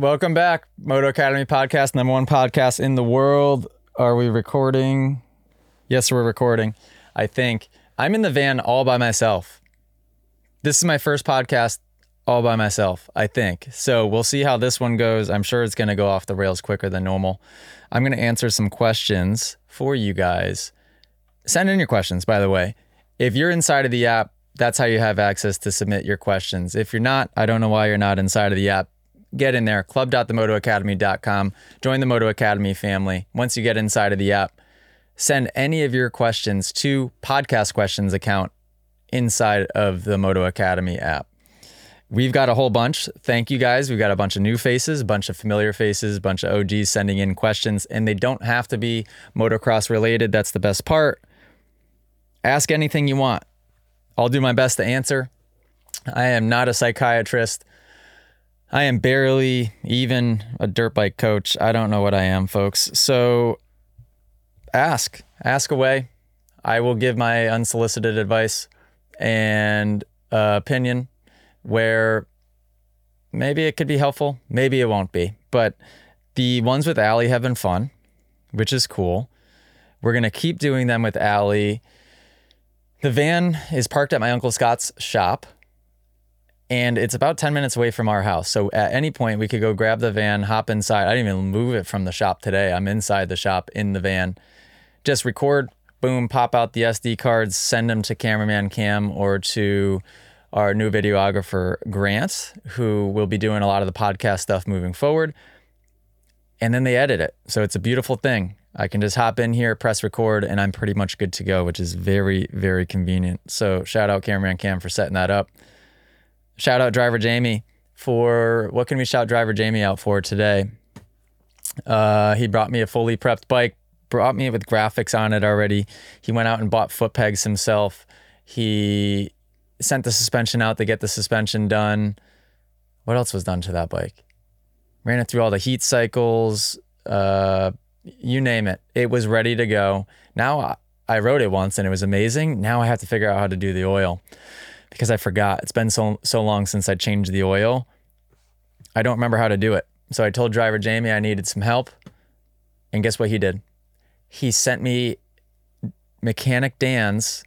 Welcome back, Moto Academy podcast, number one podcast in the world. Are we recording? Yes, we're recording. I think I'm in the van all by myself. This is my first podcast all by myself, I think. So we'll see how this one goes. I'm sure it's going to go off the rails quicker than normal. I'm going to answer some questions for you guys. Send in your questions, by the way. If you're inside of the app, that's how you have access to submit your questions. If you're not, I don't know why you're not inside of the app. Get in there, club.themotoacademy.com. Join the Moto Academy family. Once you get inside of the app, send any of your questions to podcast questions account inside of the Moto Academy app. We've got a whole bunch. Thank you guys. We've got a bunch of new faces, a bunch of familiar faces, a bunch of OGs sending in questions, and they don't have to be motocross related. That's the best part. Ask anything you want. I'll do my best to answer. I am not a psychiatrist. I am barely even a dirt bike coach. I don't know what I am, folks. So ask, ask away. I will give my unsolicited advice and uh, opinion where maybe it could be helpful, maybe it won't be. But the ones with Allie have been fun, which is cool. We're going to keep doing them with Allie. The van is parked at my Uncle Scott's shop and it's about 10 minutes away from our house. So at any point, we could go grab the van, hop inside. I didn't even move it from the shop today. I'm inside the shop in the van. Just record, boom, pop out the SD cards, send them to cameraman Cam or to our new videographer, Grant, who will be doing a lot of the podcast stuff moving forward. And then they edit it. So it's a beautiful thing. I can just hop in here, press record, and I'm pretty much good to go, which is very, very convenient. So shout out Cameraman Cam for setting that up. Shout out Driver Jamie for what can we shout Driver Jamie out for today? Uh, he brought me a fully prepped bike, brought me with graphics on it already. He went out and bought foot pegs himself. He sent the suspension out to get the suspension done. What else was done to that bike? Ran it through all the heat cycles, uh, you name it. It was ready to go. Now I rode it once and it was amazing. Now I have to figure out how to do the oil because I forgot. It's been so so long since I changed the oil. I don't remember how to do it. So I told driver Jamie I needed some help. And guess what he did? He sent me mechanic Dan's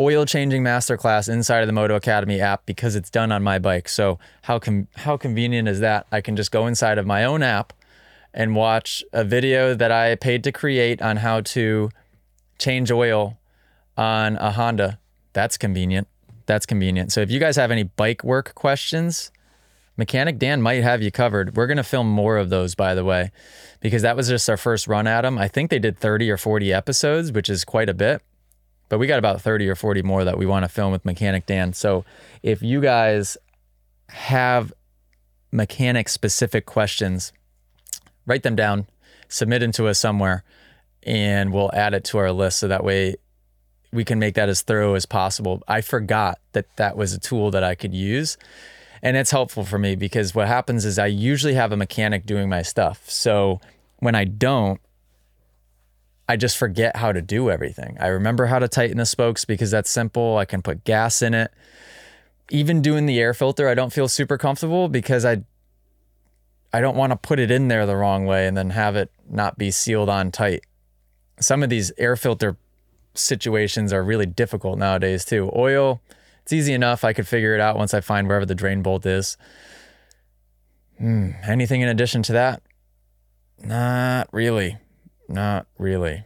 oil changing masterclass inside of the Moto Academy app because it's done on my bike. So how com- how convenient is that? I can just go inside of my own app and watch a video that I paid to create on how to change oil on a Honda. That's convenient. That's convenient. So if you guys have any bike work questions, Mechanic Dan might have you covered. We're going to film more of those, by the way, because that was just our first run at them. I think they did 30 or 40 episodes, which is quite a bit but we got about 30 or 40 more that we want to film with Mechanic Dan. So if you guys have mechanic specific questions, write them down, submit them to us somewhere, and we'll add it to our list so that way we can make that as thorough as possible. I forgot that that was a tool that I could use. And it's helpful for me because what happens is I usually have a mechanic doing my stuff. So when I don't, I just forget how to do everything. I remember how to tighten the spokes because that's simple. I can put gas in it. Even doing the air filter, I don't feel super comfortable because I I don't want to put it in there the wrong way and then have it not be sealed on tight. Some of these air filter situations are really difficult nowadays too. Oil, it's easy enough. I could figure it out once I find wherever the drain bolt is. Hmm, anything in addition to that? Not really. Not really.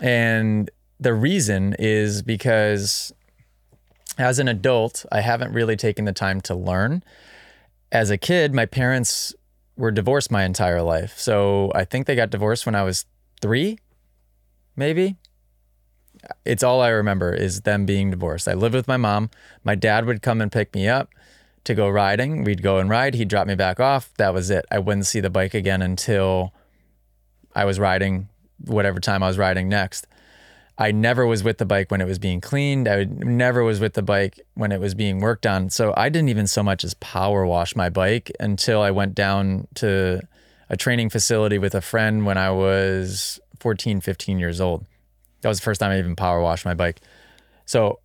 And the reason is because as an adult, I haven't really taken the time to learn. As a kid, my parents were divorced my entire life. So I think they got divorced when I was three, maybe. It's all I remember is them being divorced. I lived with my mom. My dad would come and pick me up to go riding. We'd go and ride. He'd drop me back off. That was it. I wouldn't see the bike again until I was riding whatever time I was riding next. I never was with the bike when it was being cleaned. I never was with the bike when it was being worked on. So I didn't even so much as power wash my bike until I went down to a training facility with a friend when I was 14, 15 years old. That was the first time I even power washed my bike. So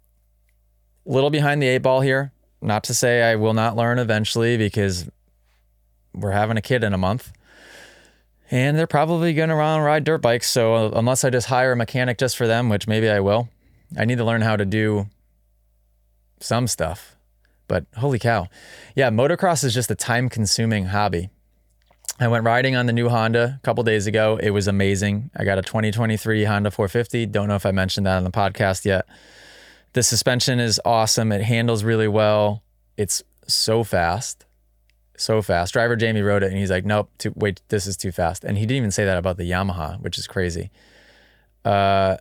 a little behind the eight ball here. Not to say I will not learn eventually because we're having a kid in a month. And they're probably going to ride dirt bikes. So unless I just hire a mechanic just for them, which maybe I will, I need to learn how to do some stuff. But holy cow. Yeah, motocross is just a time consuming hobby. I went riding on the new Honda a couple days ago. It was amazing. I got a 2023 Honda 450. Don't know if I mentioned that on the podcast yet. The suspension is awesome. It handles really well. It's so fast. So fast. Driver Jamie rode it and he's like, nope, too, wait, this is too fast. And he didn't even say that about the Yamaha, which is crazy. Uh,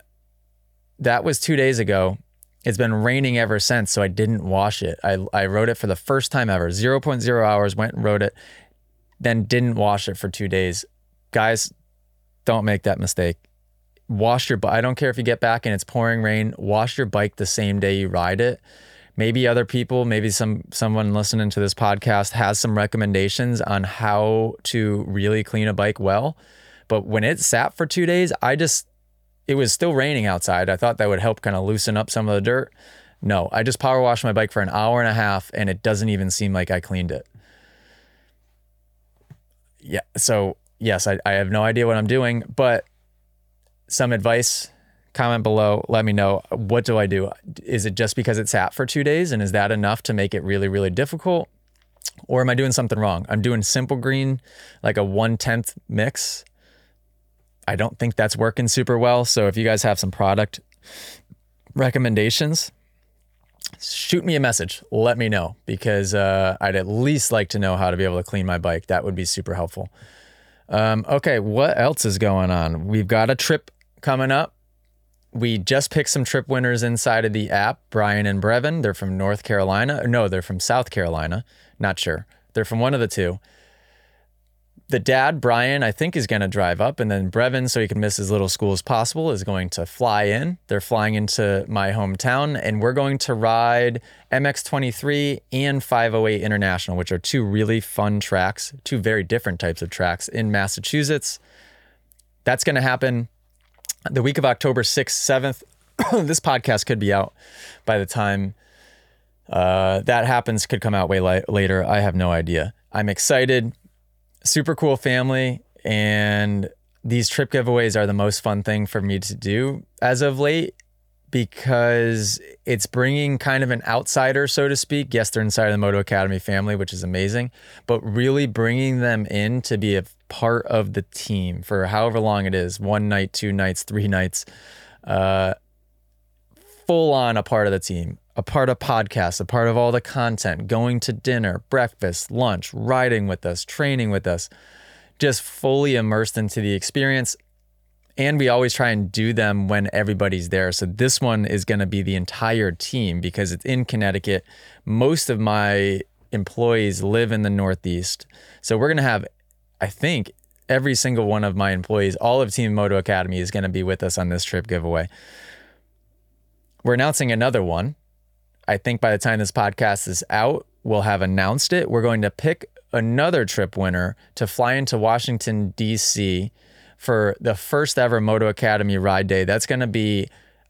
that was two days ago. It's been raining ever since, so I didn't wash it. I, I rode it for the first time ever, 0.0 hours, went and rode it, then didn't wash it for two days. Guys, don't make that mistake. Wash your bike. I don't care if you get back and it's pouring rain, wash your bike the same day you ride it. Maybe other people, maybe some someone listening to this podcast has some recommendations on how to really clean a bike well. But when it sat for two days, I just it was still raining outside. I thought that would help kind of loosen up some of the dirt. No, I just power washed my bike for an hour and a half and it doesn't even seem like I cleaned it. Yeah. So, yes, I, I have no idea what I'm doing, but some advice, comment below. Let me know. What do I do? Is it just because it sat for two days and is that enough to make it really, really difficult? Or am I doing something wrong? I'm doing simple green, like a one tenth mix I don't think that's working super well. So if you guys have some product recommendations, shoot me a message. Let me know because uh, I'd at least like to know how to be able to clean my bike. That would be super helpful. Um, okay, what else is going on? We've got a trip coming up. We just picked some trip winners inside of the app, Brian and Brevin. They're from North Carolina. No, they're from South Carolina. Not sure. They're from one of the two the dad, Brian, I think is going to drive up, and then Brevin, so he can miss as little school as possible, is going to fly in. They're flying into my hometown, and we're going to ride MX23 and 508 International, which are two really fun tracks, two very different types of tracks in Massachusetts. That's going to happen the week of October 6th, 7th. this podcast could be out by the time uh, that happens, could come out way li- later. I have no idea. I'm excited super cool family and these trip giveaways are the most fun thing for me to do as of late because it's bringing kind of an outsider, so to speak. Yes, they're inside of the Moto Academy family, which is amazing, but really bringing them in to be a part of the team for however long it is one night, two nights, three nights, uh, full on a part of the team a part of podcasts, a part of all the content, going to dinner, breakfast, lunch, riding with us, training with us, just fully immersed into the experience. And we always try and do them when everybody's there. So this one is going to be the entire team because it's in Connecticut. Most of my employees live in the Northeast. So we're going to have, I think, every single one of my employees, all of Team Moto Academy is going to be with us on this trip giveaway. We're announcing another one I think by the time this podcast is out, we'll have announced it. We're going to pick another trip winner to fly into Washington, D.C. for the first ever Moto Academy ride day. That's going to be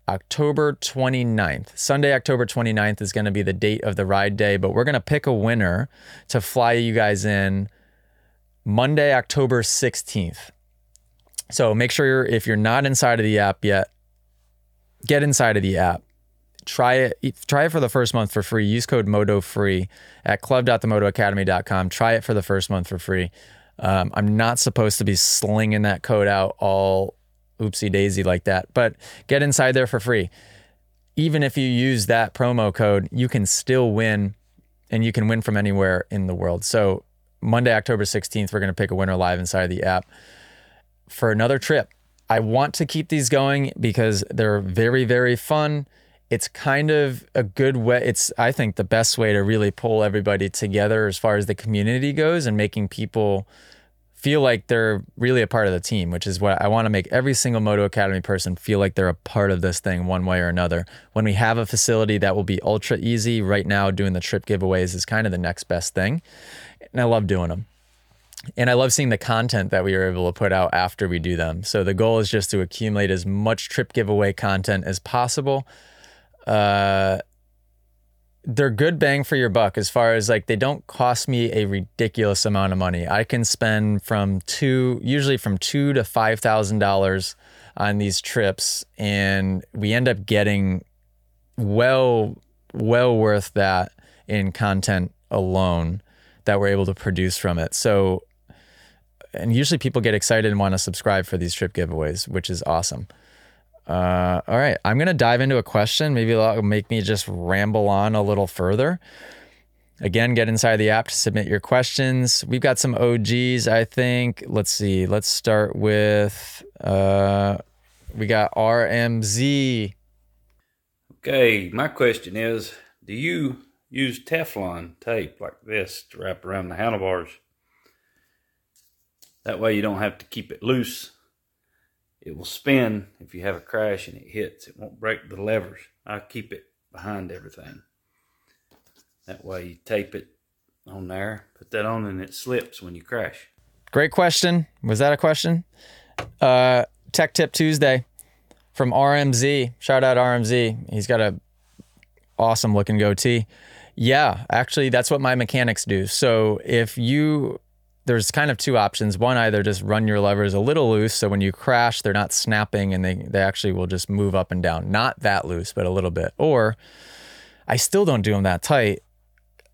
October 29th. Sunday, October 29th is going to be the date of the ride day, but we're going to pick a winner to fly you guys in Monday, October 16th. So make sure you're, if you're not inside of the app yet, get inside of the app try it try it for the first month for free. Use code moto free at club.themotoacademy.com try it for the first month for free. Um, i'm not supposed to be slinging that code out all oopsie daisy like that but get inside there for free. Even if you use that promo code you can still win and you can win from anywhere in the world. So monday october 16th we're going to pick a winner live inside of the app for another trip. I want to keep these going because they're very very fun it's kind of a good way it's i think the best way to really pull everybody together as far as the community goes and making people feel like they're really a part of the team which is what i want to make every single moto academy person feel like they're a part of this thing one way or another when we have a facility that will be ultra easy right now doing the trip giveaways is kind of the next best thing and i love doing them and I love seeing the content that we are able to put out after we do them. So the goal is just to accumulate as much trip giveaway content as possible uh, they're good bang for your buck as far as like they don't cost me a ridiculous amount of money. I can spend from two, usually from two to five thousand dollars on these trips, and we end up getting well, well worth that in content alone that we're able to produce from it. So, and usually people get excited and want to subscribe for these trip giveaways, which is awesome. Uh, all right, I'm gonna dive into a question. Maybe that'll make me just ramble on a little further. Again, get inside the app to submit your questions. We've got some OGs, I think. Let's see. Let's start with uh, we got RMZ. Okay, my question is: Do you use Teflon tape like this to wrap around the handlebars? That way, you don't have to keep it loose it will spin if you have a crash and it hits. It won't break the levers. I keep it behind everything. That way you tape it on there, put that on, and it slips when you crash. Great question. Was that a question? Uh, Tech Tip Tuesday from RMZ. Shout out RMZ. He's got a awesome looking goatee. Yeah, actually, that's what my mechanics do. So if you there's kind of two options. One, either just run your levers a little loose, so when you crash, they're not snapping and they they actually will just move up and down. Not that loose, but a little bit. Or I still don't do them that tight.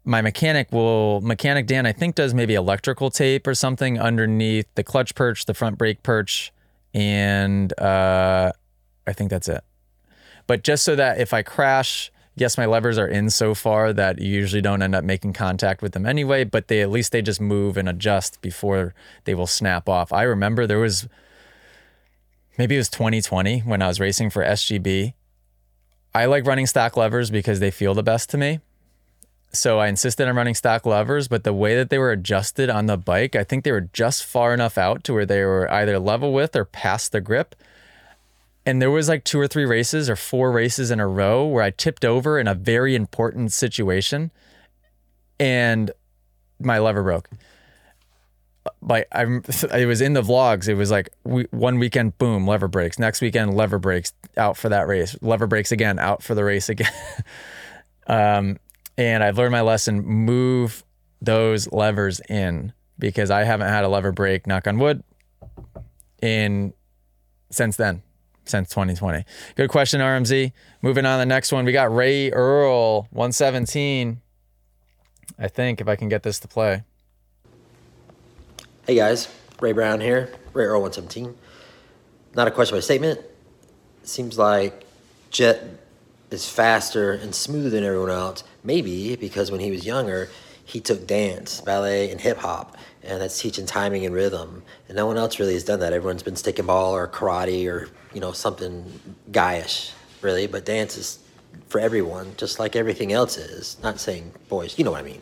My mechanic will mechanic Dan I think does maybe electrical tape or something underneath the clutch perch, the front brake perch, and uh, I think that's it. But just so that if I crash yes, my levers are in so far that you usually don't end up making contact with them anyway, but they at least they just move and adjust before they will snap off. I remember there was maybe it was 2020 when I was racing for SGB. I like running stock levers because they feel the best to me. So I insisted on running stock levers, but the way that they were adjusted on the bike, I think they were just far enough out to where they were either level with or past the grip and there was like two or three races or four races in a row where I tipped over in a very important situation and my lever broke. Like I'm, it was in the vlogs. It was like we, one weekend, boom, lever breaks. Next weekend, lever breaks out for that race. Lever breaks again, out for the race again. um, and I've learned my lesson: move those levers in because I haven't had a lever break, knock on wood, in since then since 2020. Good question, RMZ. Moving on to the next one, we got Ray Earl, 117. I think if I can get this to play. Hey guys, Ray Brown here, Ray Earl 117. Not a question, but a statement. seems like Jett is faster and smoother than everyone else. Maybe because when he was younger, he took dance, ballet, and hip hop and that's teaching timing and rhythm. And no one else really has done that. Everyone's been stick and ball or karate or you know something guyish, really. But dance is for everyone, just like everything else is. Not saying boys, you know what I mean.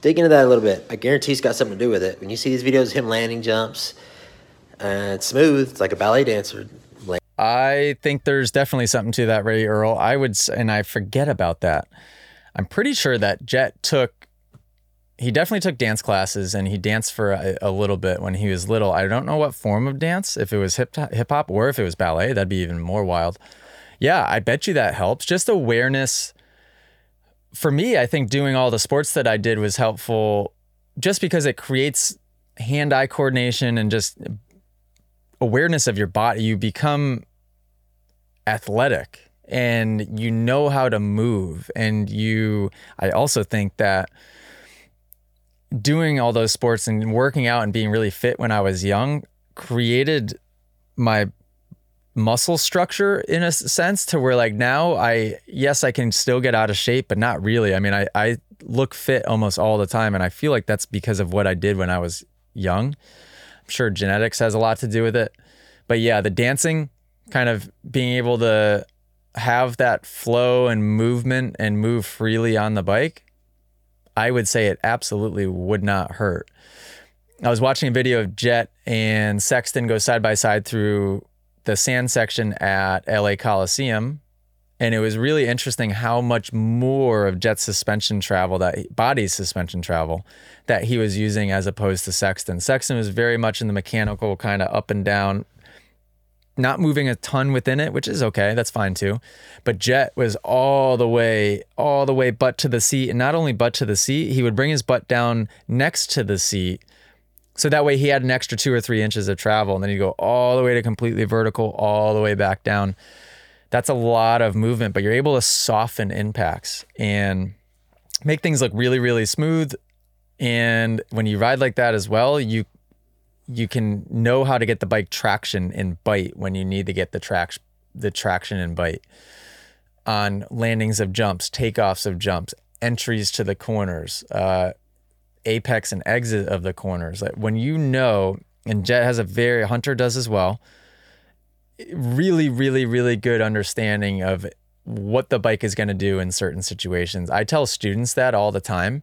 Dig into that a little bit. I guarantee it's got something to do with it. When you see these videos of him landing jumps, and uh, it's smooth. It's like a ballet dancer. I think there's definitely something to that, Ray Earl. I would, and I forget about that. I'm pretty sure that Jett took he definitely took dance classes and he danced for a, a, little bit when he was little. I don't know what form of dance, if it was hip hip hop or if it was ballet, that'd be even more wild. Yeah, I bet you that helps. Just awareness. For me, I think doing all the sports that I did was helpful just because it creates hand eye coordination and just awareness of your body. You become athletic and you know how to move. And you, I also think that doing all those sports and working out and being really fit when I was young created my muscle structure in a sense to where like now I yes I can still get out of shape but not really. I mean I I look fit almost all the time and I feel like that's because of what I did when I was young. I'm sure genetics has a lot to do with it. But yeah, the dancing kind of being able to have that flow and movement and move freely on the bike I would say it absolutely would not hurt. I was watching a video of Jett and Sexton go side by side through the sand section at LA Coliseum. And it was really interesting how much more of Jett's suspension travel, that body's suspension travel, that he was using as opposed to Sexton. Sexton was very much in the mechanical kind of up and down not moving a ton within it, which is okay. That's fine too. But Jett was all the way, all the way butt to the seat. And not only butt to the seat, he would bring his butt down next to the seat. So that way he had an extra two or three inches of travel. And then he'd go all the way to completely vertical, all the way back down. That's a lot of movement, but you're able to soften impacts and make things look really, really smooth. And when you ride like that as well, you you can know how to get the bike traction and bite when you need to get the traction the traction and bite on landings of jumps, takeoffs of jumps, entries to the corners, uh, apex and exit of the corners. Like when you know, and Jett has a very Hunter does as well. Really, really, really good understanding of what the bike is going to do in certain situations. I tell students that all the time.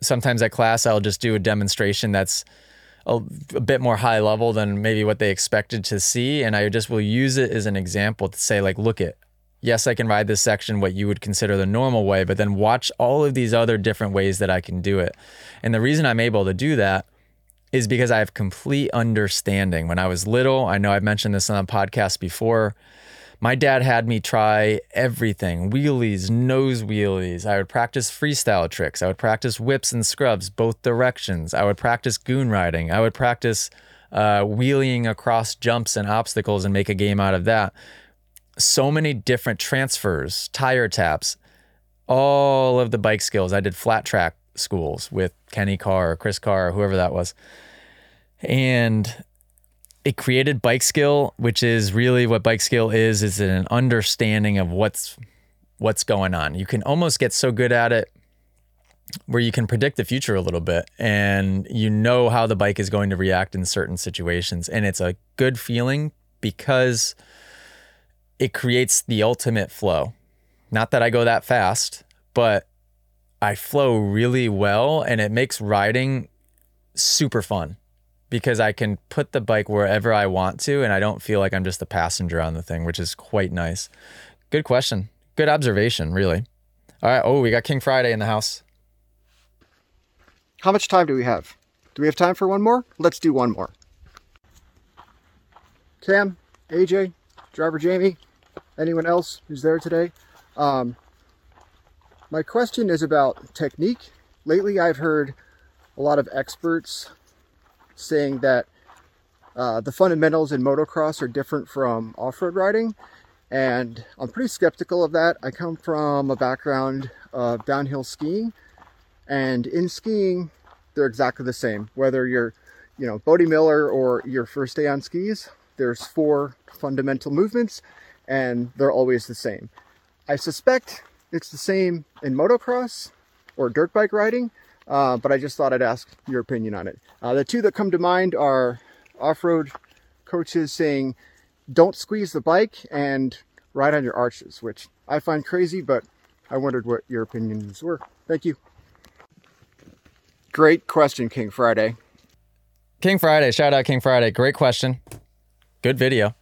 Sometimes at class, I'll just do a demonstration that's a, a, bit more high level than maybe what they expected to see. And I just will use it as an example to say, like, look at, yes, I can ride this section what you would consider the normal way, but then watch all of these other different ways that I can do it. And the reason I'm able to do that is because I have complete understanding. When I was little, I know I've mentioned this on a podcast before. My dad had me try everything wheelies, nose wheelies. I would practice freestyle tricks. I would practice whips and scrubs, both directions. I would practice goon riding. I would practice uh, wheeling across jumps and obstacles and make a game out of that. So many different transfers, tire taps, all of the bike skills. I did flat track schools with Kenny Carr, Chris Carr, whoever that was. And it created bike skill, which is really what bike skill is, is an understanding of what's what's going on. You can almost get so good at it where you can predict the future a little bit and you know how the bike is going to react in certain situations. And it's a good feeling because it creates the ultimate flow. Not that I go that fast, but I flow really well and it makes riding super fun because I can put the bike wherever I want to and I don't feel like I'm just a passenger on the thing, which is quite nice. Good question. Good observation, really. All right. Oh, we got King Friday in the house. How much time do we have? Do we have time for one more? Let's do one more. Cam, AJ, driver Jamie, anyone else who's there today? Um, my question is about technique. Lately, I've heard a lot of experts saying that uh, the fundamentals in motocross are different from off-road riding and I'm pretty skeptical of that. I come from a background of downhill skiing and in skiing they're exactly the same whether you're you know Bode Miller or your first day on skis there's four fundamental movements and they're always the same. I suspect it's the same in motocross or dirt bike riding uh, but I just thought I'd ask your opinion on it. Uh, the two that come to mind are off-road coaches saying, don't squeeze the bike and ride on your arches, which I find crazy, but I wondered what your opinions were. Thank you. Great question, King Friday. King Friday, shout out King Friday. Great question. Good video.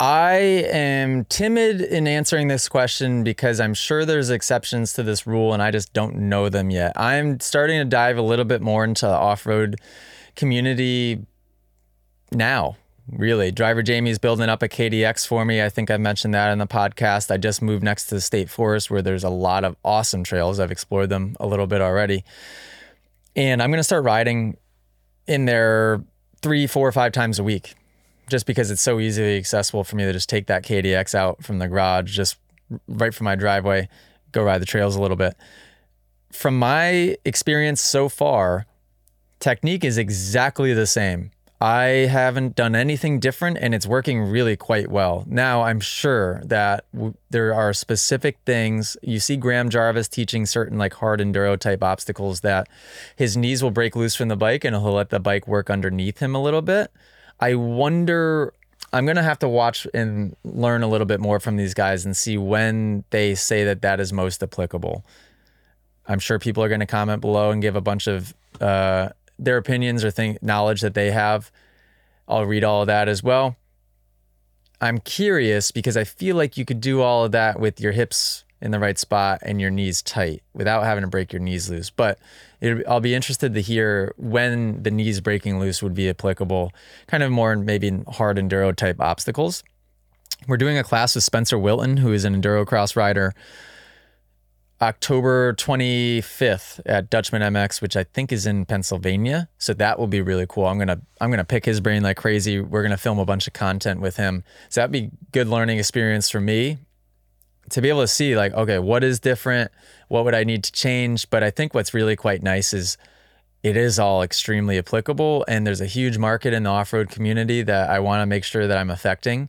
I am timid in answering this question because I'm sure there's exceptions to this rule and I just don't know them yet. I'm starting to dive a little bit more into the off-road community now. Really, driver Jamie's building up a KDX for me. I think I mentioned that in the podcast. I just moved next to the state forest where there's a lot of awesome trails. I've explored them a little bit already. And I'm going to start riding in there three, four, or five times a week just because it's so easily accessible for me to just take that KDX out from the garage, just right from my driveway, go ride the trails a little bit. From my experience so far, technique is exactly the same. I haven't done anything different and it's working really quite well. Now, I'm sure that w- there are specific things. You see Graham Jarvis teaching certain like hard enduro type obstacles that his knees will break loose from the bike and he'll let the bike work underneath him a little bit. I wonder. I'm gonna have to watch and learn a little bit more from these guys and see when they say that that is most applicable. I'm sure people are going to comment below and give a bunch of uh, their opinions or think knowledge that they have. I'll read all of that as well. I'm curious because I feel like you could do all of that with your hips in the right spot and your knees tight without having to break your knees loose. But it, I'll be interested to hear when the knees breaking loose would be applicable, kind of more maybe hard enduro type obstacles. We're doing a class with Spencer Wilton, who is an enduro cross rider October 25th at Dutchman MX, which I think is in Pennsylvania. So that will be really cool. I'm gonna I'm gonna pick his brain like crazy. We're gonna film a bunch of content with him. So that'd be good learning experience for me to be able to see like, okay, what is different? What would I need to change? But I think what's really quite nice is it is all extremely applicable and there's a huge market in the off-road community that I want to make sure that I'm affecting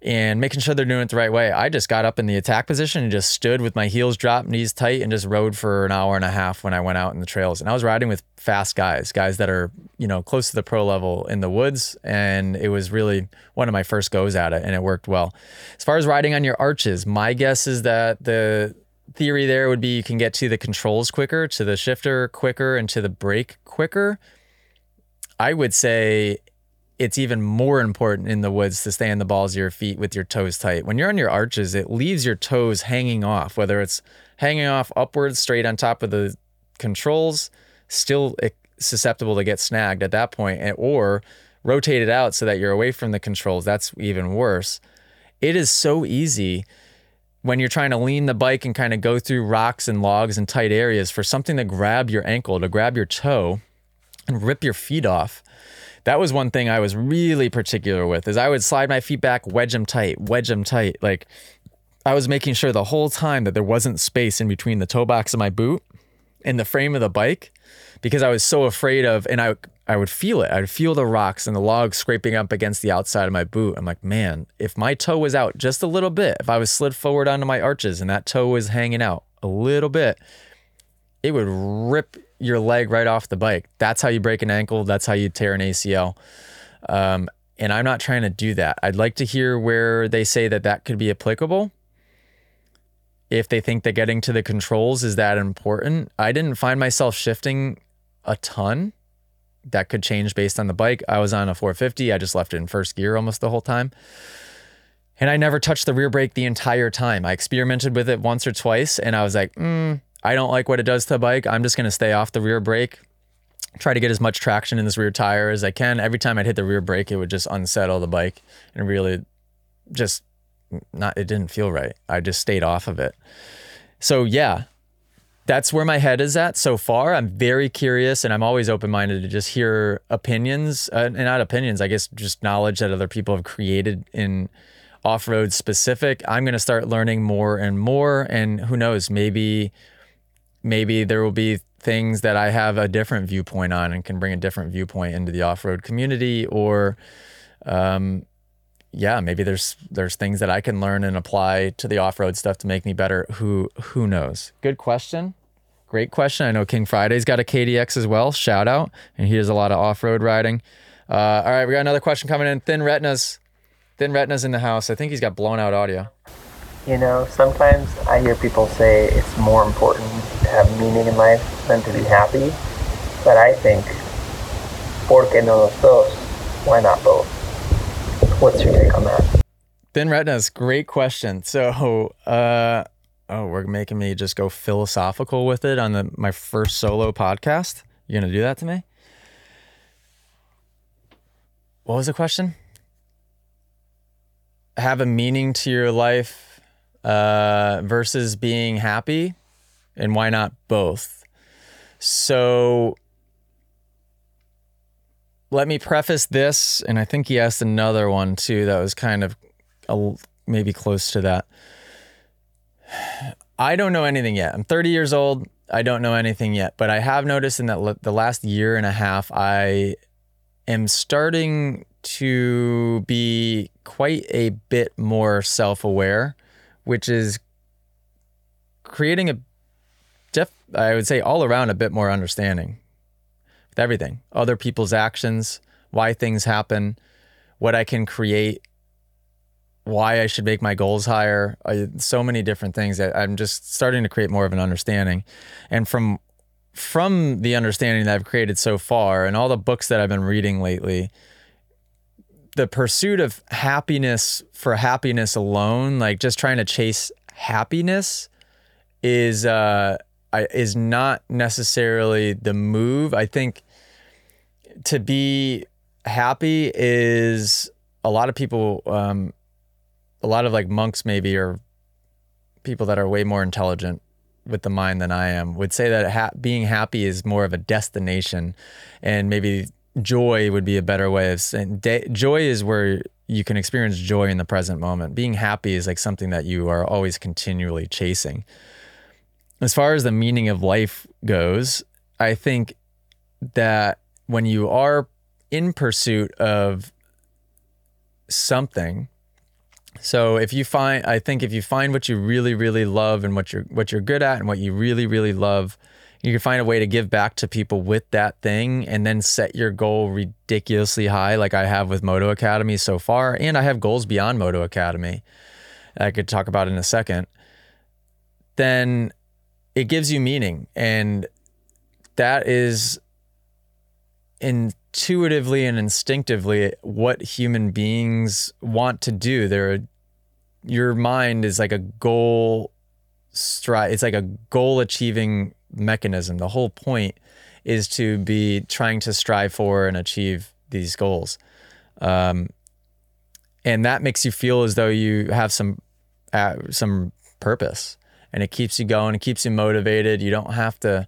and making sure they're doing it the right way. I just got up in the attack position and just stood with my heels dropped, knees tight, and just rode for an hour and a half when I went out in the trails. And I was riding with fast guys, guys that are, you know, close to the pro level in the woods. And it was really one of my first goes at it, and it worked well. As far as riding on your arches, my guess is that the theory there would be you can get to the controls quicker, to the shifter quicker, and to the brake quicker. I would say it's even more important in the woods to stay on the balls of your feet with your toes tight. When you're on your arches, it leaves your toes hanging off, whether it's hanging off upwards straight on top of the controls, still susceptible to get snagged at that point, eh, or rotate it out so that you're away from the controls. That's even worse. It is so easy when you're trying to lean the bike and kind of go through rocks and logs and tight areas for something to grab your ankle, to grab your toe and rip your feet off that was one thing I was really particular with is I would slide my feet back, wedge them tight, wedge them tight. Like I was making sure the whole time that there wasn't space in between the toe box of my boot and the frame of the bike because I was so afraid of and I I would feel it. I'd feel the rocks and the logs scraping up against the outside of my boot. I'm like, man, if my toe was out just a little bit, if I was slid forward onto my arches and that toe was hanging out a little bit, it would rip your leg right off the bike. That's how you break an ankle. That's how you tear an ACL. Um, and I'm not trying to do that. I'd like to hear where they say that that could be applicable. If they think that getting to the controls is that important, I didn't find myself shifting a ton. That could change based on the bike. I was on a 450. I just left it in first gear almost the whole time. And I never touched the rear brake the entire time. I experimented with it once or twice and I was like, mm, I don't like what it does to the bike. I'm just going to stay off the rear brake, try to get as much traction in this rear tire as I can. Every time I'd hit the rear brake, it would just unsettle the bike and really just not, it didn't feel right. I just stayed off of it. So, yeah, that's where my head is at so far. I'm very curious and I'm always open minded to just hear opinions, uh, and not opinions, I guess just knowledge that other people have created in off road specific. I'm going to start learning more and more. And who knows, maybe maybe there will be things that I have a different viewpoint on and can bring a different viewpoint into the off-road community or um, yeah, maybe there's there's things that I can learn and apply to the off-road stuff to make me better. Who who knows? Good question. Great question. I know King Friday's got a KDX as well. Shout out. And he does a lot of off-road riding. Uh, all right, we got another question coming in. Thin Retinas. Thin Retinas in the house. I think he's got blown out audio. You know, sometimes I hear people say it's more important to have meaning in life than to be happy. But I think, ¿por qué no los dos? Why not both? What's your take on that? Thin Retinas, great question. So, uh, oh, we're making me just go philosophical with it on the my first solo podcast. You're gonna do that to me? What was the question? Have a meaning to your life uh, versus being happy, and why not both? So let me preface this, and I think he asked another one too that was kind of a, maybe close to that. I don't know anything yet. I'm 30 years old. I don't know anything yet, but I have noticed in that the last year and a half, I am starting to be quite a bit more self aware which is creating a def, I would say all around a bit more understanding with everything, other people's actions, why things happen, what I can create, why I should make my goals higher. I, so many different things that I'm just starting to create more of an understanding. And from from the understanding that I've created so far and all the books that I've been reading lately, the pursuit of happiness for happiness alone, like just trying to chase happiness is uh is not necessarily the move. I think to be happy is a lot of people um a lot of like monks maybe or people that are way more intelligent with the mind than I am would say that ha- being happy is more of a destination and maybe joy would be a better way of saying de- joy is where you can experience joy in the present moment. Being happy is like something that you are always continually chasing. As far as the meaning of life goes, I think that when you are in pursuit of something, so if you find I think if you find what you really really love and what you're what you're good at and what you really really love, you can find a way to give back to people with that thing and then set your goal ridiculously high like I have with Moto Academy so far and I have goals beyond Moto Academy. I could talk about in a second. Then it gives you meaning and that is intuitively and instinctively what human beings want to do. They're your mind is like a goal stri it's like a goal achieving mechanism. The whole point is to be trying to strive for and achieve these goals. Um, and that makes you feel as though you have some uh, some purpose and it keeps you going it keeps you motivated you don't have to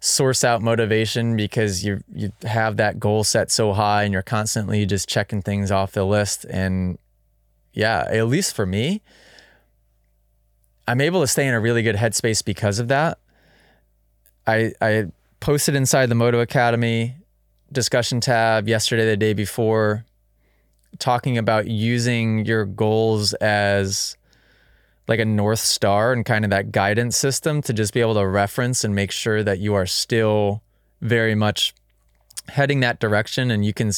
source out motivation because you you have that goal set so high and you're constantly just checking things off the list. And yeah at least for me I'm able to stay in a really good headspace because of that. I I posted inside the Moto Academy discussion tab yesterday the day before talking about using your goals as like a north star and kind of that guidance system to just be able to reference and make sure that you are still very much heading that direction. And you can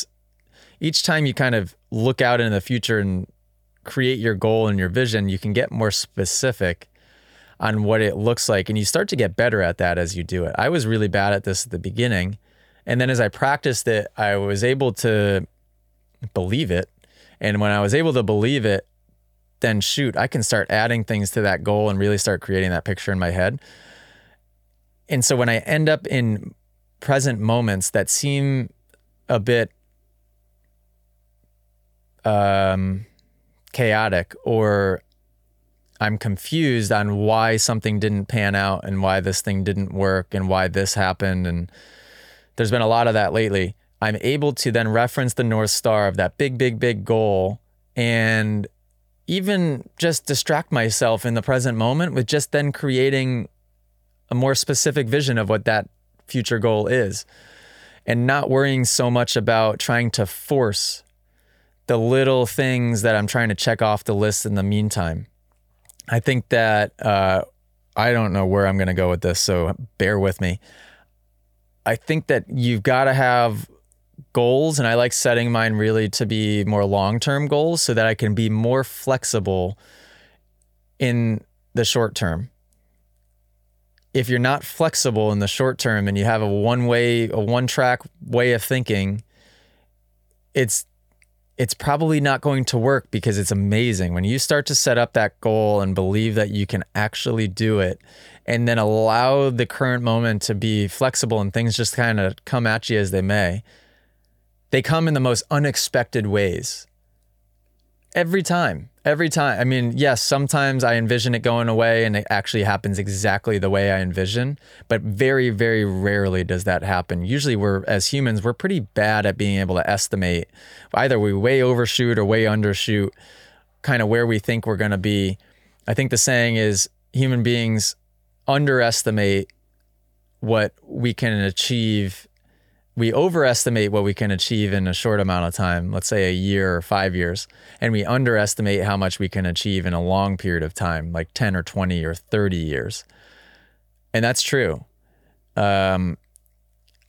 each time you kind of look out into the future and create your goal and your vision you can get more specific on what it looks like. And you start to get better at that as you do it. I was really bad at this at the beginning. And then as i practiced it i was able to believe it. And when i was able to believe it then shoot, I can start adding things to that goal and really start creating that picture in my head. And so when I end up in present moments that seem a bit um, chaotic or I'm confused on why something didn't pan out and why this thing didn't work and why this happened. And there's been a lot of that lately. I'm able to then reference the North Star of that big, big, big goal and even just distract myself in the present moment with just then creating a more specific vision of what that future goal is and not worrying so much about trying to force the little things that I'm trying to check off the list in the meantime. I think that uh, I don't know where I'm going to go with this, so bear with me. I think that you've got to have goals and I like setting mine really to be more long-term goals so that I can be more flexible in the short term. If you're not flexible in the short term and you have a one way a one track way of thinking, it's it's probably not going to work because it's amazing when you start to set up that goal and believe that you can actually do it and then allow the current moment to be flexible and things just kind of come at you as they may they come in the most unexpected ways. Every time, every time. I mean, yes, sometimes I envision it going away and it actually happens exactly the way I envision, but very, very rarely does that happen. Usually, we're, as humans, we're pretty bad at being able to estimate. Either we way overshoot or way undershoot kind of where we think we're going to be. I think the saying is human beings underestimate what we can achieve we overestimate what we can achieve in a short amount of time, let's say a year or five years, and we underestimate how much we can achieve in a long period of time, like 10 or 20 or 30 years. And that's true. Um,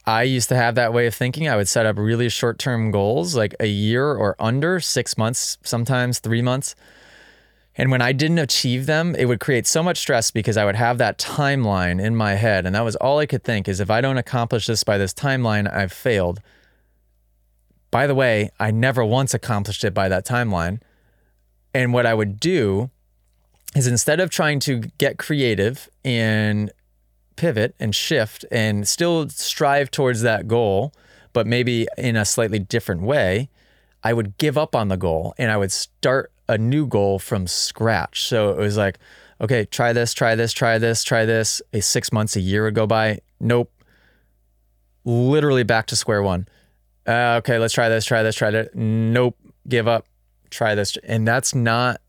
I used to have that way of thinking. I would set up really short term goals, like a year or under, six months, sometimes three months. And when I didn't achieve them, it would create so much stress because I would have that timeline in my head. And that was all I could think is if I don't accomplish this by this timeline, I've failed. By the way, I never once accomplished it by that timeline. And what I would do is instead of trying to get creative and pivot and shift and still strive towards that goal, but maybe in a slightly different way, I would give up on the goal and I would start a new goal from scratch. So it was like, okay, try this, try this, try this, try this. A six months, a year would go by. Nope. Literally back to square one. Uh, okay, let's try this, try this, try that. Nope. Give up. Try this. And that's not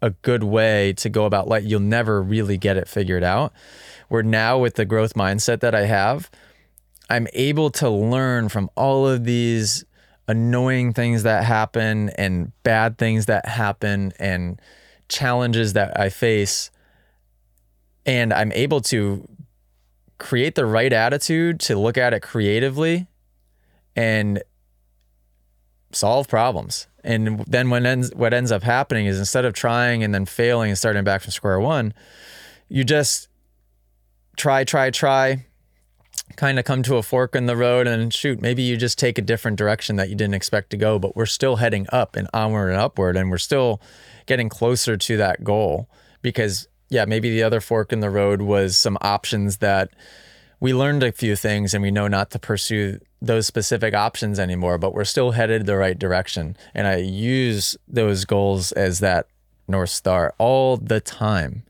a good way to go about life. You'll never really get it figured out. Where now with the growth mindset that I have, I'm able to learn from all of these annoying things that happen and bad things that happen and challenges that I face. And I'm able to create the right attitude to look at it creatively and solve problems. And then when ends what ends up happening is instead of trying and then failing and starting back from square one, you just try, try, try, kind of come to a fork in the road and shoot, maybe you just take a different direction that you didn't expect to go, but we're still heading up and onward and upward and we're still getting closer to that goal because yeah, maybe the other fork in the road was some options that we learned a few things and we know not to pursue those specific options anymore, but we're still headed the right direction. And I use those goals as that North Star all the time.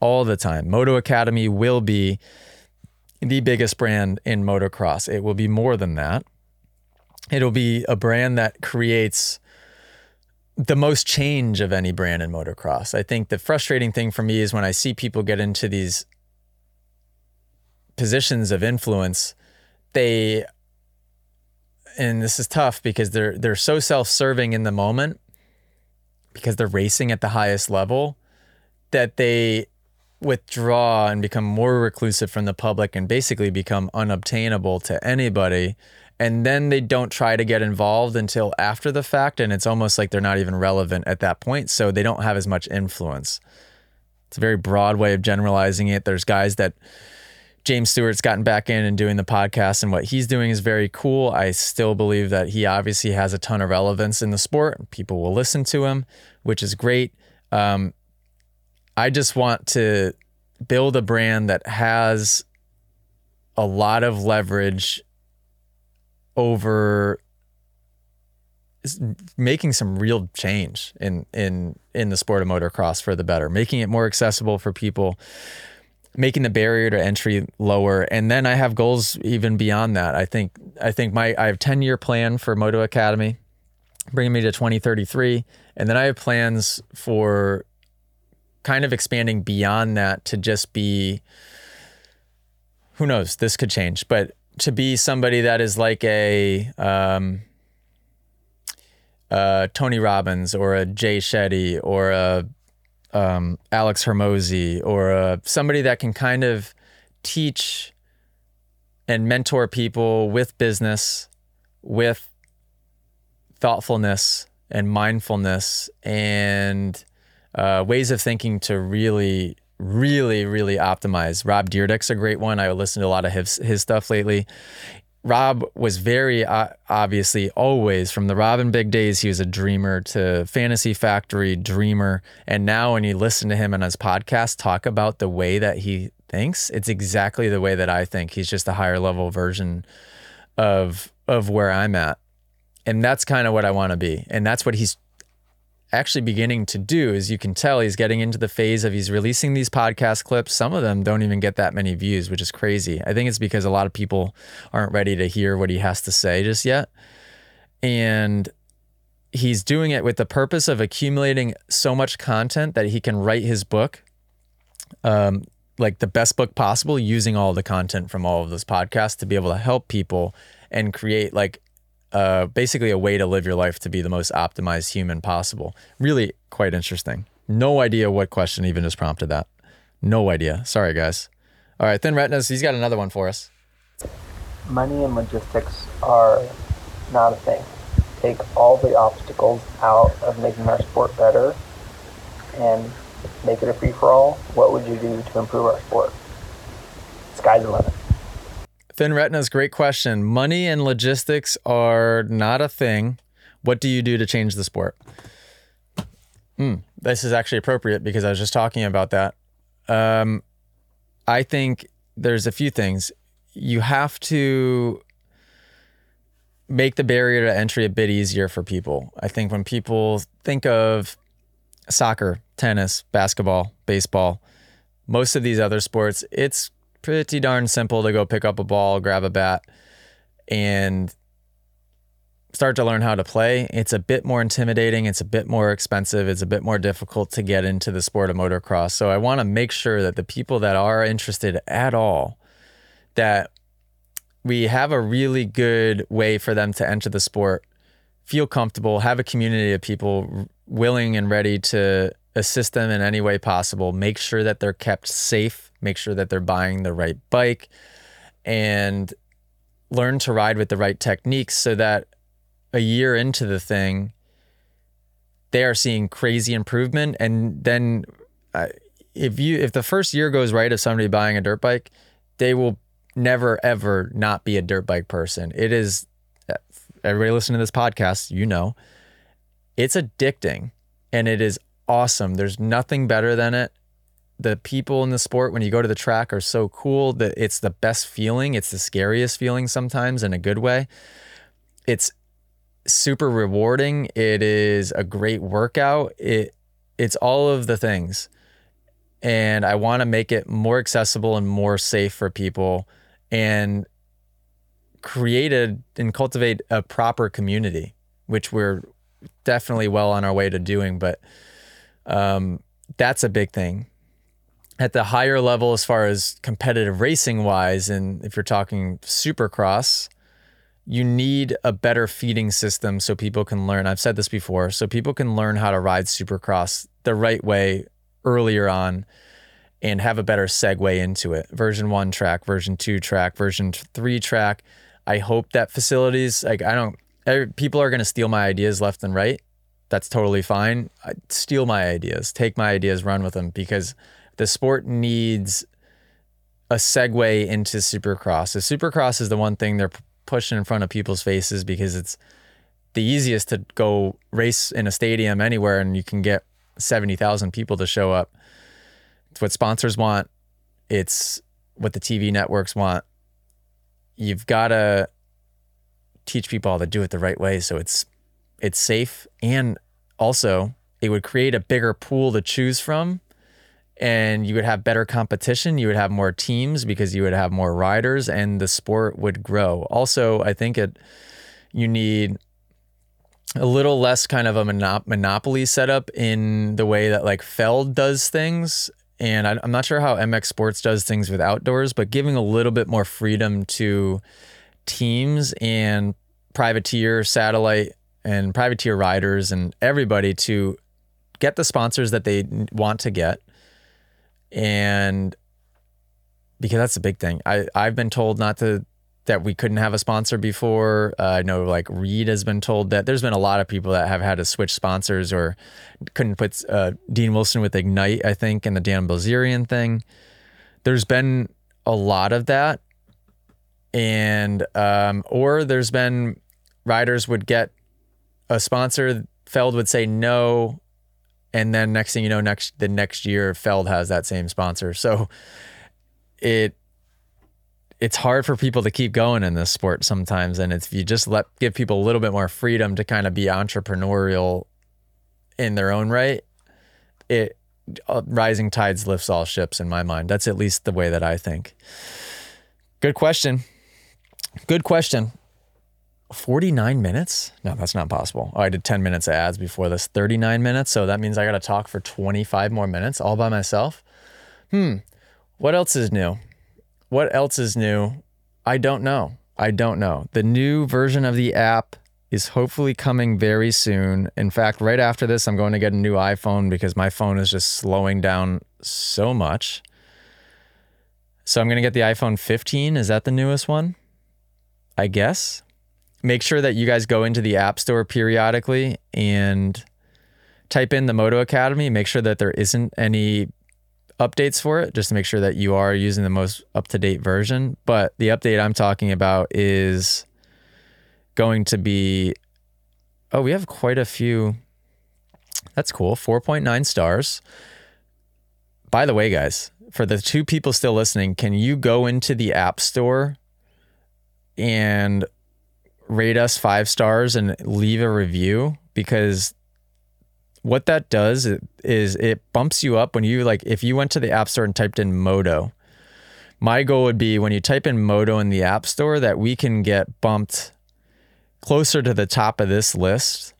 All the time. Moto Academy will be the biggest brand in motocross. It will be more than that. It'll be a brand that creates the most change of any brand in motocross. I think the frustrating thing for me is when I see people get into these positions of influence, they and this is tough because they're they're so self-serving in the moment because they're racing at the highest level that they withdraw and become more reclusive from the public and basically become unobtainable to anybody and then they don't try to get involved until after the fact and it's almost like they're not even relevant at that point so they don't have as much influence it's a very broad way of generalizing it there's guys that James Stewart's gotten back in and doing the podcast, and what he's doing is very cool. I still believe that he obviously has a ton of relevance in the sport. People will listen to him, which is great. Um, I just want to build a brand that has a lot of leverage over making some real change in in in the sport of motocross for the better, making it more accessible for people making the barrier to entry lower. And then i have goals even beyond that. I think i think my i have 10 year plan for moto academy bringing me to 2033 and then i have plans for kind of expanding beyond that to just be who knows this could change but to be somebody that is like a um, uh, Tony Robbins or a Jay Shetty or a um, Alex Hormozi or uh, somebody that can kind of teach and mentor people with business, with thoughtfulness and mindfulness and uh, ways of thinking to really, really, really optimize. Rob Dyrdek's a great one. I listen to a lot of his, his stuff lately. Rob was very uh, obviously always from the Rob and Big days. He was a dreamer to Fantasy Factory dreamer, and now when you listen to him on his podcast talk about the way that he thinks, it's exactly the way that I think. He's just a higher level version of of where I'm at, and that's kind of what I want to be, and that's what he's actually beginning to do is you can tell he's getting into the phase of he's releasing these podcast clips. Some of them don't even get that many views, which is crazy. I think it's because a lot of people aren't ready to hear what he has to say just yet. And he's doing it with the purpose of accumulating so much content that he can write his book um, like the best book possible using all the content from all of those podcasts to be able to help people and create like uh, basically a way to live your life to be the most optimized human possible. Really quite interesting. No idea what question even just prompted that. No idea. Sorry, guys. All right, Thin Retinas, he's got another one for us. Money and logistics are not a thing. Take all the obstacles out of making our sport better and make it a free for all. What would you do to improve our sport? Sky's the limit. Thin Retina's great question. Money and logistics are not a thing. What do you do to change the sport? Mm, this is actually appropriate because I was just talking about that. Um, I think there's a few things. You have to make the barrier to entry a bit easier for people. I think when people think of soccer, tennis, basketball, baseball, most of these other sports, it's pretty darn simple to go pick up a ball, grab a bat, and start to learn how to play. It's a bit more intimidating, it's a bit more expensive, it's a bit more difficult to get into the sport of motocross. So I want to make sure that the people that are interested at all that we have a really good way for them to enter the sport, feel comfortable, have a community of people willing and ready to assist them in any way possible, make sure that they're kept safe, make sure that they're buying the right bike, and learn to ride with the right techniques so that a year into the thing, they are seeing crazy improvement. And then, uh, if you if the first year goes right of somebody buying a dirt bike, they will never ever not be a dirt bike person. It is everybody listening to this podcast, you know, it's addicting and it is awesome. There's nothing better than it. The people in the sport when you go to the track are so cool that it's the best feeling. It's the scariest feeling sometimes in a good way. It's super rewarding. It is a great workout. It it's all of the things. And I want to make it more accessible and more safe for people and created and cultivate a proper community, which we're definitely well on our way to doing. But um, that's a big thing. At the higher level, as far as competitive racing wise, and if you're talking supercross, you need a better feeding system so people can learn. I've said this before, so people can learn how to ride supercross the right way earlier on and have a better segue into it. Version one track, version two track, version three track. I hope that facilities, like, I don't, people are going to steal my ideas left and right. That's totally fine. I steal my ideas, take my ideas, run with them because the sport needs a segue into supercross. The supercross is the one thing they're pushing in front of people's faces because it's the easiest to go race in a stadium anywhere and you can get 70,000 people to show up it's what sponsors want. It's what the TV networks want. You've got to teach people how to do it the right way so it's it's safe and also it would create a bigger pool to choose from and you would have better competition you would have more teams because you would have more riders and the sport would grow. Also i think it you need a little less kind of a monop- monopoly setup in the way that like feld does things and I, am not sure how MX Sports does things with outdoors, but giving a little bit more freedom to teams and privateer, satellite, and privateer riders and everybody to get the sponsors that they want to get. And because that's a big thing. I, I've been told not to that we couldn't have a sponsor before. Uh, I know like Reed has been told that there's been a lot of people that have had to switch sponsors or couldn't put uh, Dean Wilson with Ignite, I think, and the Dan Bilzerian thing. There's been a lot of that. And, um, or there's been riders would get a sponsor, Feld would say no. And then next thing you know, next, the next year, Feld has that same sponsor. So it, it's hard for people to keep going in this sport sometimes. And if you just let give people a little bit more freedom to kind of be entrepreneurial in their own right it uh, rising tides lifts all ships in my mind. That's at least the way that i think. Good question. Good question 49 minutes no that's not possible oh, i did 10 minutes of ads before this 39 minutes so that means i got to talk for 25 more minutes all by myself hmm what else is new what else is new? I don't know. I don't know. The new version of the app is hopefully coming very soon. In fact, right after this, I'm going to get a new iPhone because my phone is just slowing down so much. So I'm going to get the iPhone 15. Is that the newest one? I guess. Make sure that you guys go into the App Store periodically and type in the Moto Academy. Make sure that there isn't any updates for it just to make sure that you are using the most up to date version. But the update I'm talking about is going to be oh, we have quite a few That's cool. 4.9 stars. By the way, guys, for the two people still listening, can you go into the App Store and rate us five stars and leave a review? Because what that does is it bumps you up when you like, if you went to the App Store and typed in Moto, my goal would be when you type in Moto in the App Store that we can get bumped closer to the top of this list.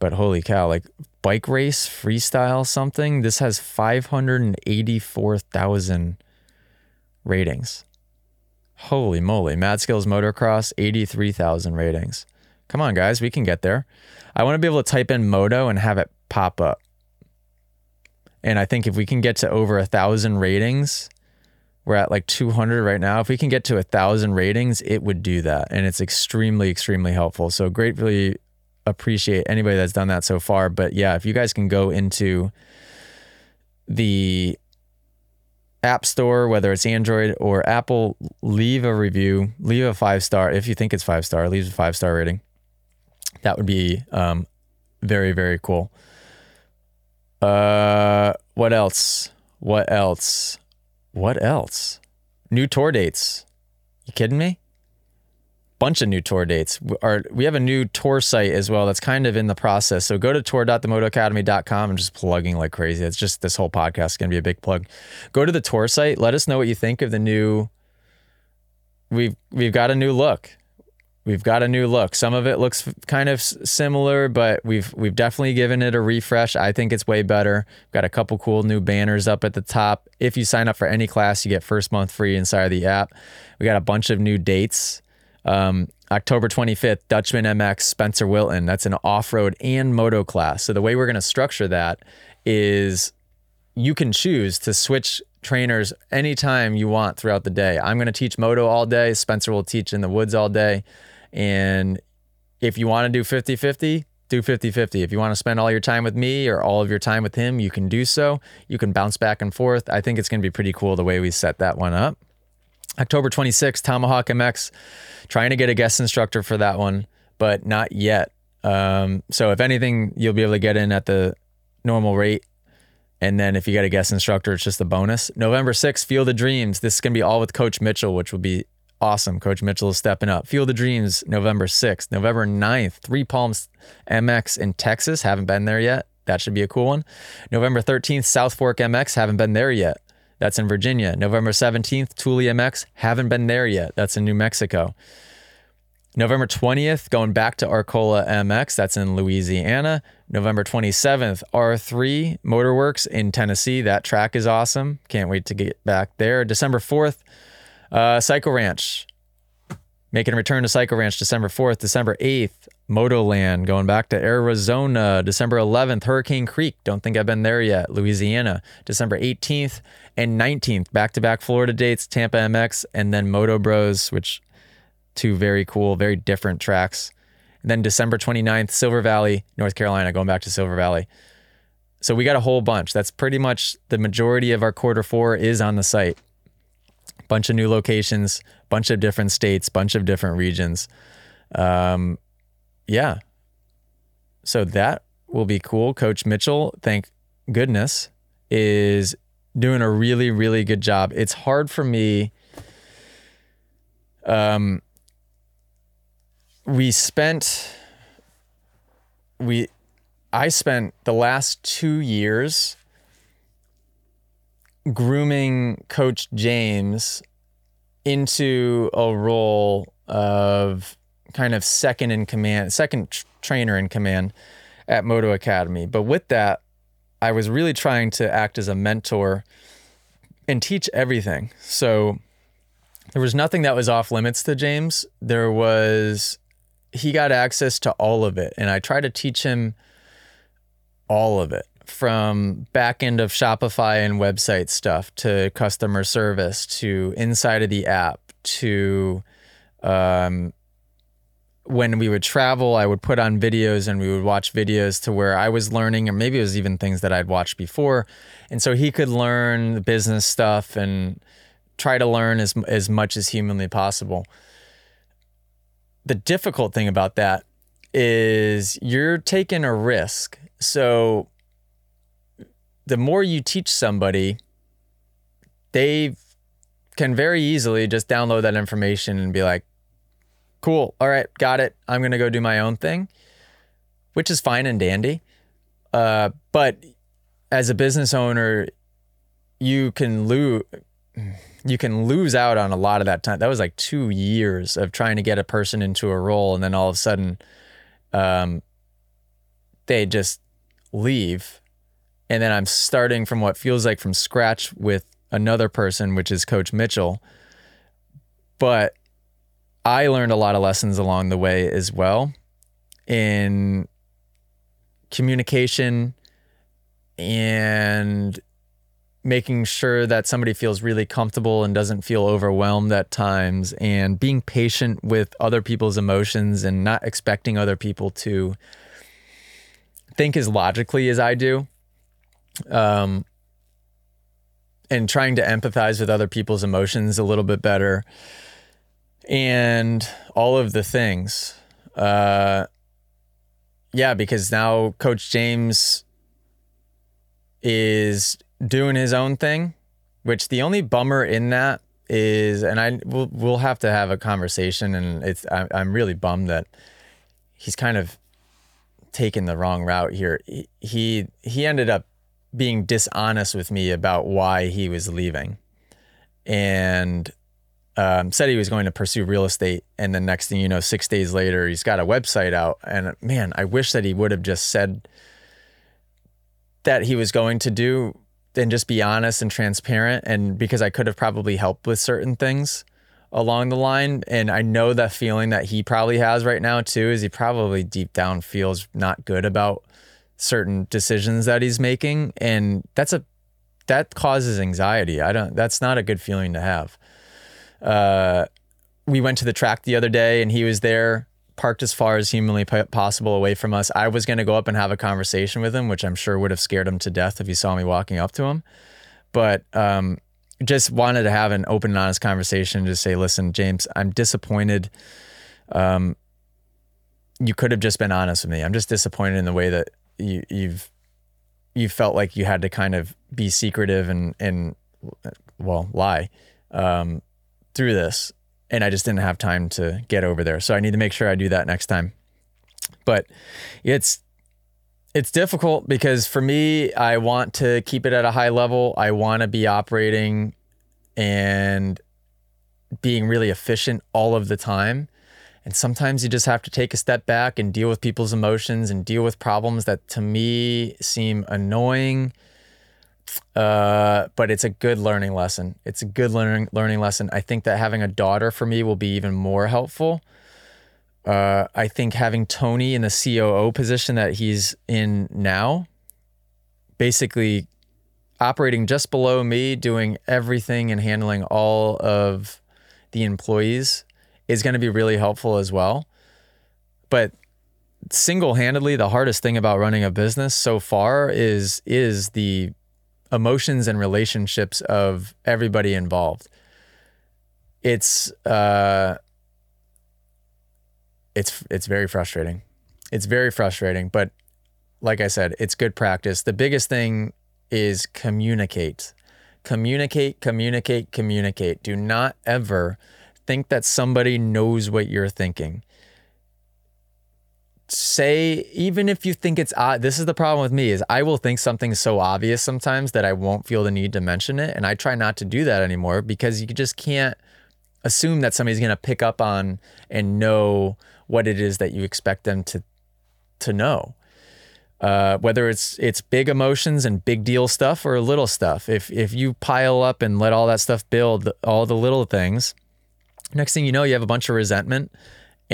But holy cow, like bike race, freestyle, something, this has 584,000 ratings. Holy moly. Mad Skills Motocross, 83,000 ratings. Come on, guys, we can get there. I want to be able to type in Moto and have it pop up. And I think if we can get to over a thousand ratings, we're at like 200 right now. If we can get to a thousand ratings, it would do that. And it's extremely, extremely helpful. So gratefully appreciate anybody that's done that so far. But yeah, if you guys can go into the App Store, whether it's Android or Apple, leave a review, leave a five star. If you think it's five star, leave a five star rating. That would be um, very, very cool. Uh, what else? What else? What else? New tour dates. You kidding me? Bunch of new tour dates. Our, we have a new tour site as well that's kind of in the process. So go to tour.themotoacademy.com. I'm just plugging like crazy. It's just this whole podcast is going to be a big plug. Go to the tour site. Let us know what you think of the new. We've we've got a new look we've got a new look. Some of it looks kind of similar, but we've we've definitely given it a refresh. I think it's way better. Got a couple cool new banners up at the top. If you sign up for any class, you get first month free inside of the app. We got a bunch of new dates. Um, October 25th, Dutchman MX Spencer Wilton. That's an off-road and moto class. So the way we're going to structure that is you can choose to switch trainers anytime you want throughout the day. I'm going to teach moto all day. Spencer will teach in the woods all day. And if you want to do 50 50, do 50 50. If you want to spend all your time with me or all of your time with him, you can do so. You can bounce back and forth. I think it's going to be pretty cool the way we set that one up. October 26th, Tomahawk MX, trying to get a guest instructor for that one, but not yet. Um, so if anything, you'll be able to get in at the normal rate. And then if you get a guest instructor, it's just a bonus. November 6th, Field of Dreams. This is going to be all with Coach Mitchell, which will be awesome. Coach Mitchell is stepping up. Field of Dreams, November 6th. November 9th, Three Palms MX in Texas. Haven't been there yet. That should be a cool one. November 13th, South Fork MX. Haven't been there yet. That's in Virginia. November 17th, Tule MX. Haven't been there yet. That's in New Mexico. November 20th, going back to Arcola MX. That's in Louisiana. November 27th, R3 Motorworks in Tennessee. That track is awesome. Can't wait to get back there. December 4th, uh, Psycho Ranch, making a return to Psycho Ranch December 4th, December 8th, Motoland, going back to Arizona, December 11th, Hurricane Creek. Don't think I've been there yet. Louisiana, December 18th and 19th, back to back Florida dates, Tampa MX, and then Moto Bros, which two very cool, very different tracks. And then December 29th, Silver Valley, North Carolina, going back to Silver Valley. So we got a whole bunch. That's pretty much the majority of our quarter four is on the site bunch of new locations, bunch of different states, bunch of different regions. Um, yeah. So that will be cool. Coach Mitchell, thank goodness, is doing a really, really good job. It's hard for me. Um, we spent, we, I spent the last two years grooming Coach James into a role of kind of second in command, second tr- trainer in command at Moto Academy. But with that, I was really trying to act as a mentor and teach everything. So there was nothing that was off limits to James. There was, he got access to all of it. And I tried to teach him all of it from back end of Shopify and website stuff to customer service to inside of the app to um, when we would travel, I would put on videos and we would watch videos to where I was learning, or maybe it was even things that I'd watched before. And so he could learn the business stuff and try to learn as, as much as humanly possible. The difficult thing about that is you're taking a risk so the more you teach somebody, they can very easily just download that information and be like, cool, all right, got it. I'm going to go do my own thing, which is fine and dandy. Uh, but as a business owner, you can lose you can lose out on a lot of that time. That was like two years of trying to get a person into a role, and then all of a sudden, um, they just leave, and then I'm starting from what feels like from scratch with another person, which is Coach Mitchell. But I learned a lot of lessons along the way as well in communication and making sure that somebody feels really comfortable and doesn't feel overwhelmed at times and being patient with other people's emotions and not expecting other people to think as logically as I do. Um, and trying to empathize with other people's emotions a little bit better and all of the things. Uh, yeah, because now Coach James is doing his own thing, which the only bummer in that is, and I we'll, we'll have to have a conversation, and it's I, I'm really bummed that he's kind of taken the wrong route here. He he, he ended up being dishonest with me about why he was leaving, and um, said he was going to pursue real estate, and the next thing you know, six days later, he's got a website out. And man, I wish that he would have just said that he was going to do and just be honest and transparent. And because I could have probably helped with certain things along the line. And I know that feeling that he probably has right now too, is he probably deep down feels not good about certain decisions that he's making. And that's a, that causes anxiety. I don't, that's not a good feeling to have. Uh, we went to the track the other day and he was there parked as far as humanly possible away from us. I was going to go up and have a conversation with him, which I'm sure would have scared him to death if he saw me walking up to him. But um, just wanted to have an open and honest conversation. Just say, listen, James, I'm disappointed. Um, you could have just been honest with me. I'm just disappointed in the way that you, you've you felt like you had to kind of be secretive and and well lie um, through this and I just didn't have time to get over there. So I need to make sure I do that next time. But it's it's difficult because for me, I want to keep it at a high level. I want to be operating and being really efficient all of the time. And sometimes you just have to take a step back and deal with people's emotions and deal with problems that to me seem annoying uh, but it's a good learning lesson. It's a good learning learning lesson. I think that having a daughter for me will be even more helpful. Uh, I think having Tony in the COO position that he's in now, basically operating just below me, doing everything and handling all of the employees, is going to be really helpful as well. But single-handedly, the hardest thing about running a business so far is is the emotions and relationships of everybody involved. It's uh, it's it's very frustrating. It's very frustrating, but like I said, it's good practice. The biggest thing is communicate. Communicate, communicate, communicate. Do not ever think that somebody knows what you're thinking say even if you think it's odd this is the problem with me is i will think something's so obvious sometimes that i won't feel the need to mention it and i try not to do that anymore because you just can't assume that somebody's going to pick up on and know what it is that you expect them to to know. Uh, whether it's it's big emotions and big deal stuff or little stuff. If if you pile up and let all that stuff build all the little things next thing you know you have a bunch of resentment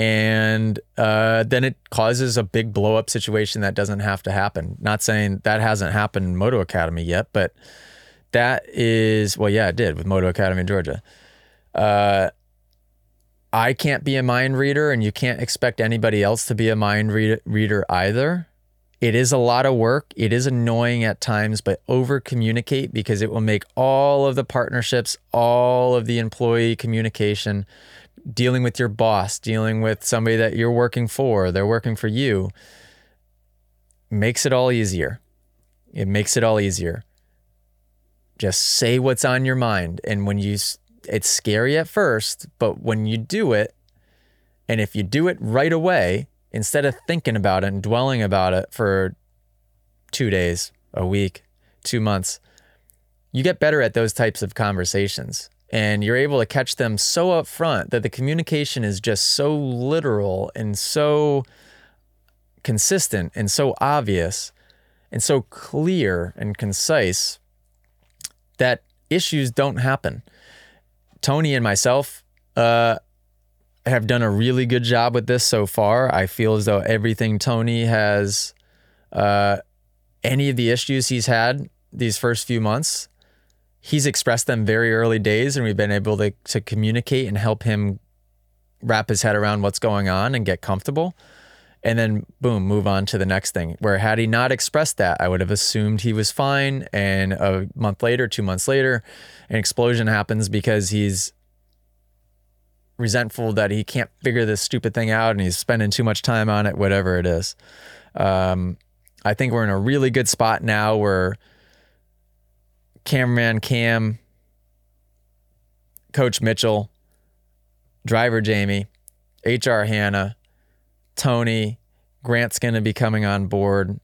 and uh, then it causes a big blow up situation that doesn't have to happen. Not saying that hasn't happened in Moto Academy yet, but that is well, yeah, it did with Moto Academy in Georgia. Uh, I can't be a mind reader, and you can't expect anybody else to be a mind read- reader either. It is a lot of work. It is annoying at times, but over communicate because it will make all of the partnerships, all of the employee communication dealing with your boss, dealing with somebody that you're working for, they're working for you. makes it all easier. It makes it all easier. Just say what's on your mind. And when you, it's scary at first, but when you do it, and if you do it right away, instead of thinking about it and dwelling about it for two days, a week, two months, you get better at those types of conversations and you're able to catch them so up front that the communication is just so literal and so consistent and so obvious and so clear and concise that issues don't happen. Tony and myself uh, have done a really good job with this so far. I feel as though everything Tony has, uh, any of the issues he's had these first few months, he's expressed them very early days, and we've been able to to communicate and help him wrap his head around what's going on and get comfortable. And then boom, move on to the next thing. Where had he not expressed that, I would have assumed he was fine. And a month later, two months later, an explosion happens because he's resentful that he can't figure this stupid thing out and he's spending too much time on it, whatever it is. Um, I think we're in a really good spot now where cameraman Cam, Coach Mitchell, driver Jamie, HR Hannah, Tony, Grant's going to be coming on board.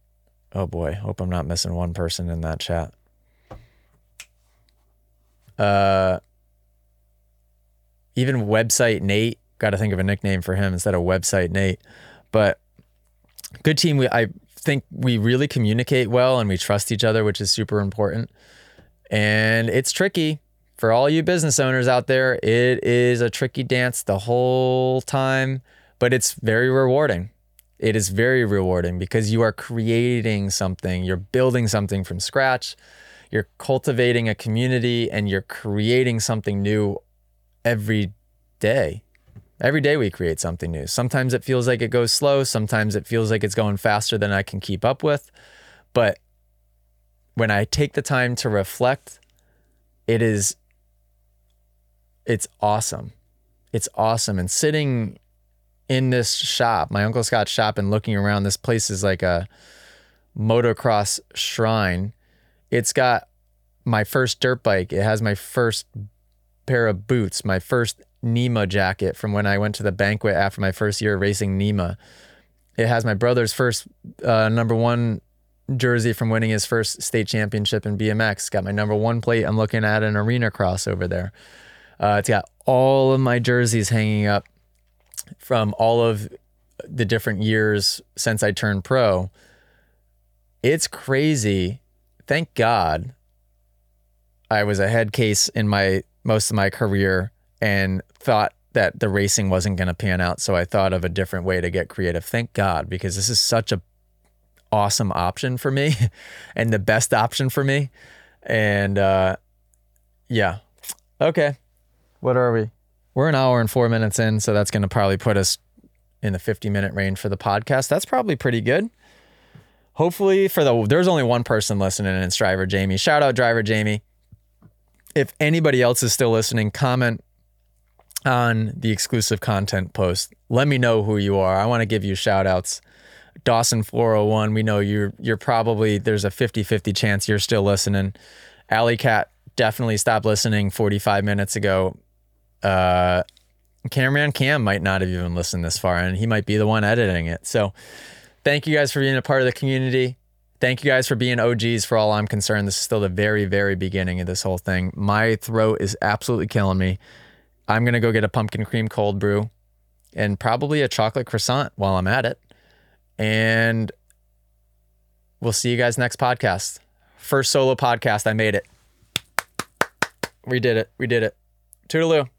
Oh boy, hope I'm not missing one person in that chat. Uh, even website Nate. Got to think of a nickname for him instead of website Nate. But good team. We I think we really communicate well and we trust each other, which is super important. And it's tricky for all you business owners out there. It is a tricky dance the whole time, but it's very rewarding. It is very rewarding because you are creating something, you're building something from scratch, you're cultivating a community, and you're creating something new every day. Every day we create something new. Sometimes it feels like it goes slow, sometimes it feels like it's going faster than I can keep up with. But when I take the time to reflect, it is it's awesome. It's awesome. And sitting in this shop, my Uncle Scott's shop, and looking around, this place is like a motocross shrine. It's got my first dirt bike. It has my first pair of boots, my first NEMA jacket from when I went to the banquet after my first year racing NEMA. It has my brother's first uh, number one jersey from winning his first state championship in BMX. Got my number one plate. I'm looking at an arena cross over there. Uh, it's got all of my jerseys hanging up from all of the different years since I turned pro. It's crazy. Thank God I was a head case in my most of my career and thought that the racing wasn't going to pan out. So I thought of a different way to get creative. Thank God, because this is such a awesome option for me and the best option for me. And uh, yeah. Okay. What are we? We're an hour and four minutes in. So that's going to probably put us in the 50 minute range for the podcast. That's probably pretty good. Hopefully, for the there's only one person listening, and it's Driver Jamie. Shout out Driver Jamie. If anybody else is still listening, comment on the exclusive content post. Let me know who you are. I want to give you shout outs. Dawson 401, we know you're you're probably there's a 50-50 chance you're still listening. Alley Cat definitely stopped listening 45 minutes ago. Uh cameraman Cam might not have even listened this far and he might be the one editing it. So thank you guys for being a part of the community. Thank you guys for being OGs for all I'm concerned. This is still the very, very beginning of this whole thing. My throat is absolutely killing me. I'm to go get a pumpkin cream cold brew and probably a chocolate croissant while I'm at it. And we'll see you guys next podcast. First solo podcast. I made it. We did it. We did it. Toodaloo.